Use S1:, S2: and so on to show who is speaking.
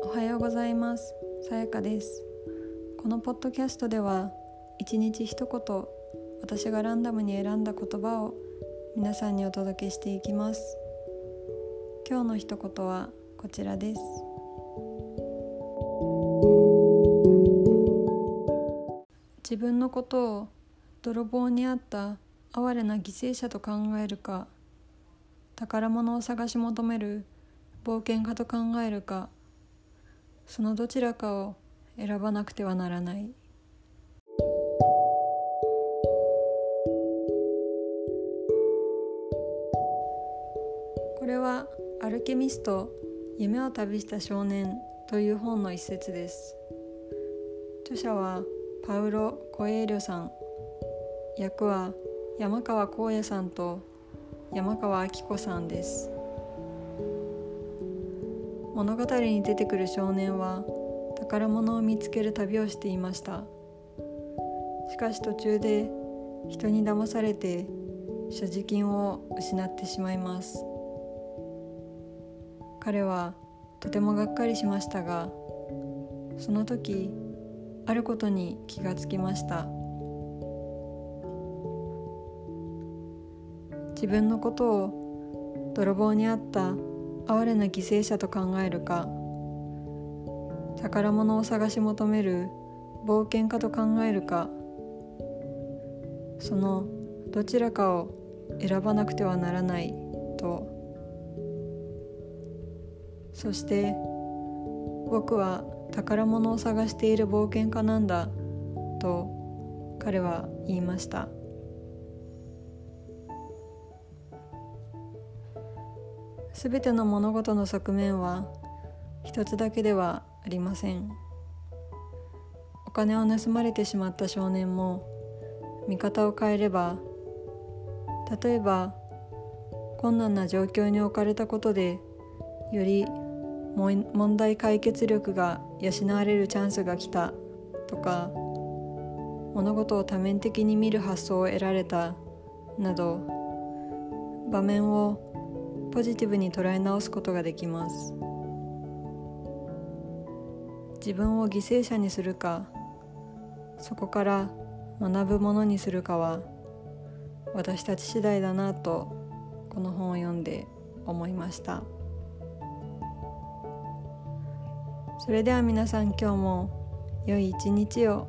S1: おはようございます。さやかです。このポッドキャストでは一日一言私がランダムに選んだ言葉を皆さんにお届けしていきます。今日の一言はこちらです。自分のことを泥棒にあった哀れな犠牲者と考えるか宝物を探し求める冒険家と考えるかそのどちらかを選ばなくてはならない。これは「アルケミスト夢を旅した少年」という本の一節です。著者はパウロ・コエーリョさん。役は山川光也さんと山川明子さんです。物語に出てくる少年は宝物を見つける旅をしていました。しかし途中で人に騙されて所持金を失ってしまいます。彼はとてもがっかりしましたがその時あることに気がつきました。自分のことを泥棒にあった哀れな犠牲者と考えるか宝物を探し求める冒険家と考えるかそのどちらかを選ばなくてはならないと。そして僕は宝物を探している冒険家なんだと彼は言いました。すべての物事の側面は一つだけではありません。お金を盗まれてしまった少年も見方を変えれば例えば困難な状況に置かれたことでより問題解決力が養われるチャンスが来たとか物事を多面的に見る発想を得られたなど場面をポジティブに捉え直すことができます。自分を犠牲者にするかそこから学ぶものにするかは私たち次第だなとこの本を読んで思いました。それでは皆さん今日も良い一日を。